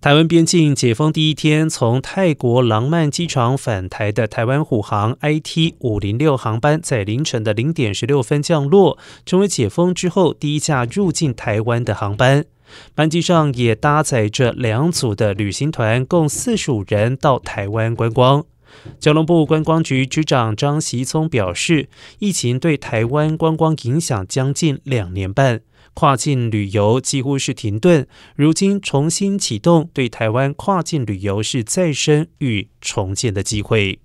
台湾边境解封第一天，从泰国廊曼机场返台的台湾虎航 IT 五零六航班，在凌晨的零点十六分降落，成为解封之后第一架入境台湾的航班。班机上也搭载着两组的旅行团，共四十五人到台湾观光。交通部观光局局长张习聪表示，疫情对台湾观光影响将近两年半。跨境旅游几乎是停顿，如今重新启动，对台湾跨境旅游是再生与重建的机会。